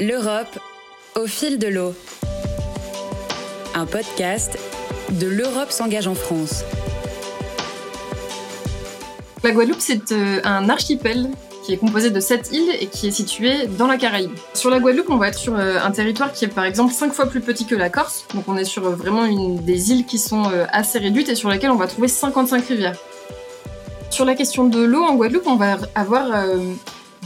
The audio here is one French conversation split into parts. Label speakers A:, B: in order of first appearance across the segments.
A: L'Europe au fil de l'eau. Un podcast de l'Europe s'engage en France.
B: La Guadeloupe, c'est euh, un archipel qui est composé de sept îles et qui est situé dans la Caraïbe. Sur la Guadeloupe, on va être sur euh, un territoire qui est par exemple cinq fois plus petit que la Corse. Donc on est sur euh, vraiment une des îles qui sont assez réduites et sur lesquelles on va trouver 55 rivières. Sur la question de l'eau en Guadeloupe, on va avoir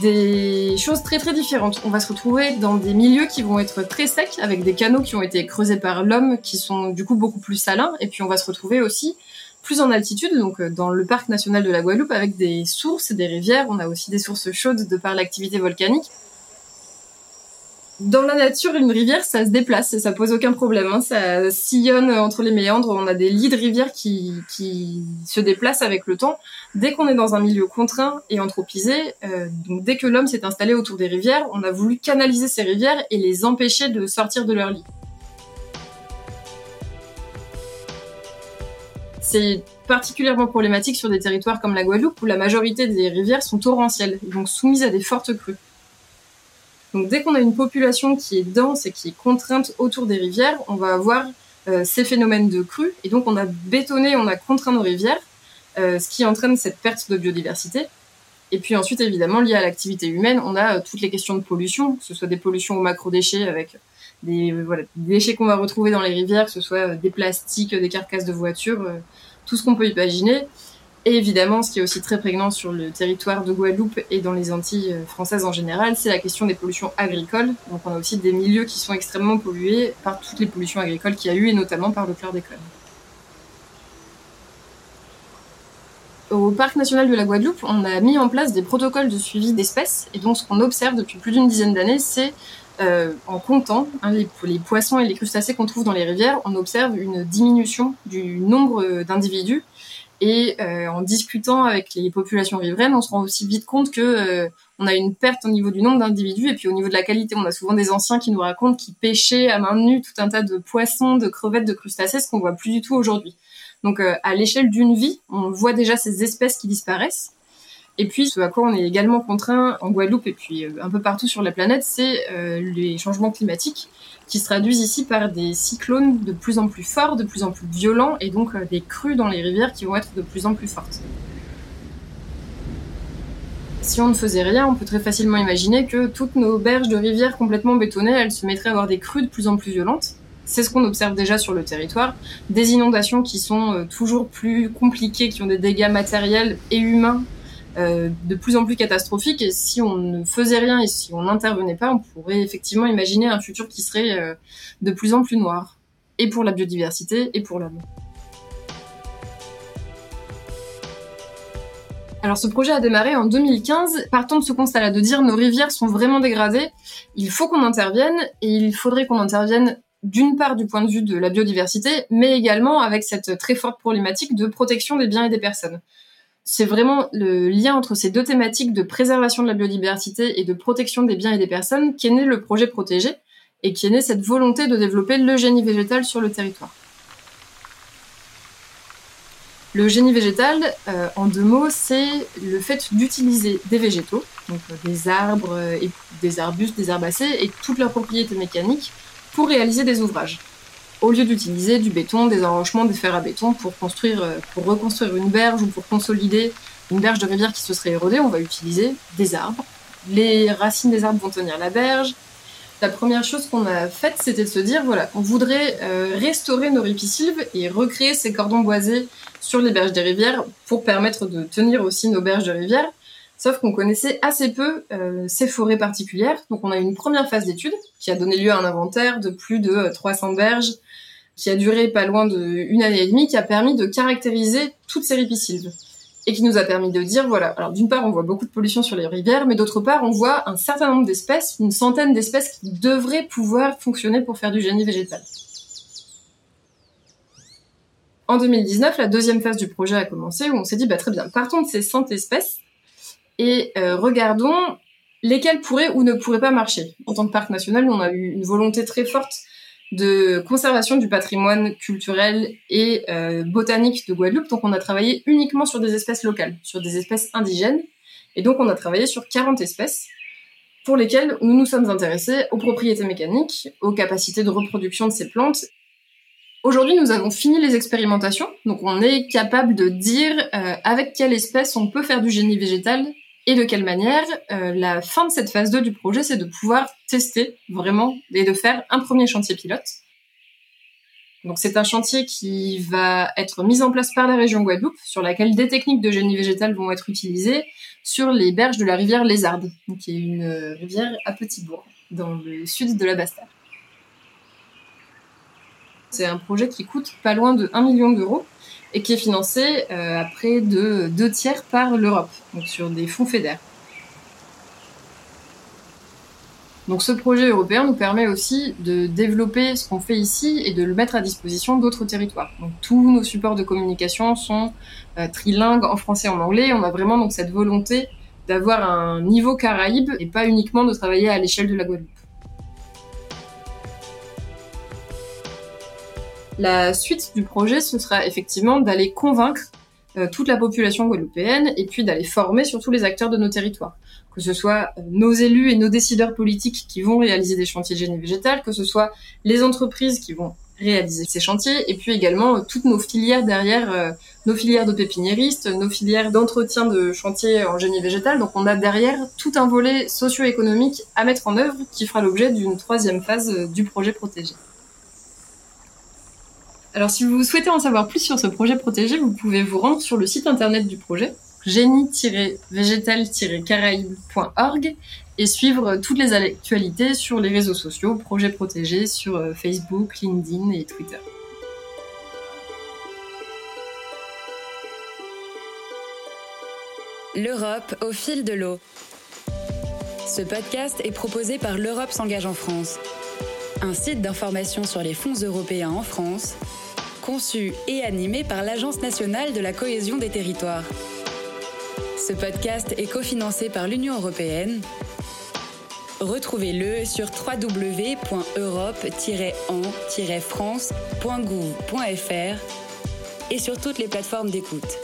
B: des choses très très différentes. On va se retrouver dans des milieux qui vont être très secs, avec des canaux qui ont été creusés par l'homme, qui sont du coup beaucoup plus salins, et puis on va se retrouver aussi plus en altitude, donc euh, dans le parc national de la Guadeloupe, avec des sources, des rivières. On a aussi des sources chaudes de par l'activité volcanique dans la nature, une rivière, ça se déplace et ça pose aucun problème. Hein. Ça sillonne entre les méandres. On a des lits de rivière qui, qui se déplacent avec le temps. Dès qu'on est dans un milieu contraint et anthropisé, euh, donc dès que l'homme s'est installé autour des rivières, on a voulu canaliser ces rivières et les empêcher de sortir de leur lit. C'est particulièrement problématique sur des territoires comme la Guadeloupe où la majorité des rivières sont torrentielles, donc soumises à des fortes crues. Donc dès qu'on a une population qui est dense et qui est contrainte autour des rivières, on va avoir euh, ces phénomènes de crue. Et donc on a bétonné, on a contraint nos rivières, euh, ce qui entraîne cette perte de biodiversité. Et puis ensuite, évidemment, lié à l'activité humaine, on a euh, toutes les questions de pollution, que ce soit des pollutions aux macro-déchets avec des, des déchets qu'on va retrouver dans les rivières, que ce soit des plastiques, des carcasses de voitures, tout ce qu'on peut imaginer. Et évidemment, ce qui est aussi très prégnant sur le territoire de Guadeloupe et dans les Antilles euh, françaises en général, c'est la question des pollutions agricoles. Donc on a aussi des milieux qui sont extrêmement pollués par toutes les pollutions agricoles qu'il y a eu, et notamment par le chlordécone. Au parc national de la Guadeloupe, on a mis en place des protocoles de suivi d'espèces. Et donc ce qu'on observe depuis plus d'une dizaine d'années, c'est euh, en comptant hein, les, les, poissons et les crustacés qu'on trouve dans les rivières, on observe une diminution du nombre d'individus et euh, en discutant avec les populations riveraines, on se rend aussi vite compte que euh, on a une perte au niveau du nombre d'individus et puis au niveau de la qualité. On a souvent des anciens qui nous racontent qu'ils pêchaient à main nue tout un tas de poissons, de crevettes, de crustacés, ce qu'on voit plus du tout aujourd'hui. Donc euh, à l'échelle d'une vie, on voit déjà ces espèces qui disparaissent. Et puis, ce à quoi on est également contraint en Guadeloupe et puis un peu partout sur la planète, c'est les changements climatiques qui se traduisent ici par des cyclones de plus en plus forts, de plus en plus violents, et donc euh, des crues dans les rivières qui vont être de plus en plus fortes. Si on ne faisait rien, on peut très facilement imaginer que toutes nos berges de rivières complètement bétonnées, elles se mettraient à avoir des crues de plus en plus violentes. C'est ce qu'on observe déjà sur le territoire. Des inondations qui sont euh, toujours plus compliquées, qui ont des dégâts matériels et humains euh, de plus en plus catastrophique. Et si on ne faisait rien et si on n'intervenait pas, on pourrait effectivement imaginer un futur qui serait euh, de plus en plus noir, et pour la biodiversité et pour l'homme. Alors ce projet a démarré en 2015, partant de ce constat-là, de dire nos rivières sont vraiment dégradées, il faut qu'on intervienne, et il faudrait qu'on intervienne d'une part du point de vue de la biodiversité, mais également avec cette très forte problématique de protection des biens et des personnes c'est vraiment le lien entre ces deux thématiques de préservation de la biodiversité et de protection des biens et des personnes qui est né le projet protégé et qui est né cette volonté de développer le génie végétal sur le territoire. Le génie végétal, euh, en deux mots, c'est le fait d'utiliser des végétaux, donc euh, des arbres, et des arbustes, des herbacées et toutes leurs propriétés mécaniques pour réaliser des ouvrages au lieu d'utiliser du béton, des enrochements, des fers à béton pour construire, euh, pour reconstruire une berge ou pour consolider une berge de rivière qui se serait érodée, on va utiliser des arbres. Les racines des arbres vont tenir la berge. La première chose qu'on a faite, c'était de se dire, voilà, on voudrait euh, restaurer nos ripisylves et recréer ces cordons boisés sur les berges des rivières pour permettre de tenir aussi nos berges de rivière. Sauf qu'on connaissait assez peu euh, ces forêts particulières. Donc on a eu une première phase d'étude qui a donné lieu à un inventaire de plus de 300 berges qui a duré pas loin d'une année et demie, qui a permis de caractériser toutes ces ripisylves et qui nous a permis de dire voilà. Alors d'une part, on voit beaucoup de pollution sur les rivières, mais d'autre part, on voit un certain nombre d'espèces, une centaine d'espèces qui devraient pouvoir fonctionner pour faire du génie végétal. En 2019, la deuxième phase du projet a commencé où on s'est dit bah très bien, partons de ces 100 espèces et euh, regardons lesquelles pourraient ou ne pourraient pas marcher. En tant que parc national, on a eu une volonté très forte de conservation du patrimoine culturel et euh, botanique de Guadeloupe. Donc on a travaillé uniquement sur des espèces locales, sur des espèces indigènes. Et donc on a travaillé sur 40 espèces. pour lesquels nous nous sommes intéressés aux propriétés mécaniques, aux capacités de reproduction de ces plantes. Aujourd'hui, nous avons fini les expérimentations, donc on est capable de dire euh, avec quelle espèce on peut faire du génie végétal et de quelle manière. Euh, la fin de cette phase 2 du projet, c'est de pouvoir tester vraiment et de faire un premier chantier pilote. C'est un chantier qui va être mis en place par la région Guadeloupe, sur laquelle des techniques de génie végétal vont être utilisées sur les berges de la rivière Lézarde, qui est une euh, rivière à petit bourg, dans le sud de la Basse-Terre. C'est un projet qui coûte pas loin de 1 million d'euros et qui est financé euh, à près de deux tiers par l'Europe, donc sur des fonds fédères. Donc ce projet européen nous permet aussi de développer ce qu'on fait ici et de le mettre à disposition d'autres territoires. Donc tous nos supports de communication sont euh, trilingues en français et en anglais. On a vraiment donc cette volonté d'avoir un niveau caraïbe et pas uniquement de travailler à l'échelle de la Guadeloupe. La suite du projet, ce sera effectivement d'aller convaincre euh, toute la population guadeloupéenne et puis d'aller former surtout les acteurs de nos territoires que ce soit euh, nos élus et nos décideurs politiques qui vont réaliser des chantiers de génie végétal, que ce soit les entreprises qui vont réaliser ces chantiers, et puis également euh, toutes nos filières derrière, nos filières de pépiniéristes, nos filières d'entretien de chantiers en génie végétal. Donc on a derrière tout un volet socio-économique à mettre en œuvre qui fera l'objet d'une troisième phase du projet protégé. Alors si vous souhaitez en savoir plus sur ce projet protégé, vous pouvez vous rendre sur le site internet du projet génie-végétal-caraïbe.org et suivre toutes les actualités sur les réseaux sociaux, projets protégés sur euh, Facebook, LinkedIn et Twitter.
A: L'Europe au fil de l'eau. Ce podcast est proposé par L'Europe s'engage en France, un site d'information sur les fonds européens en France, conçu et animé par l'Agence nationale de la cohésion des territoires. Ce podcast est cofinancé par l'Union européenne. Retrouvez-le sur www.europe-en-france.gouv.fr et sur toutes les plateformes d'écoute.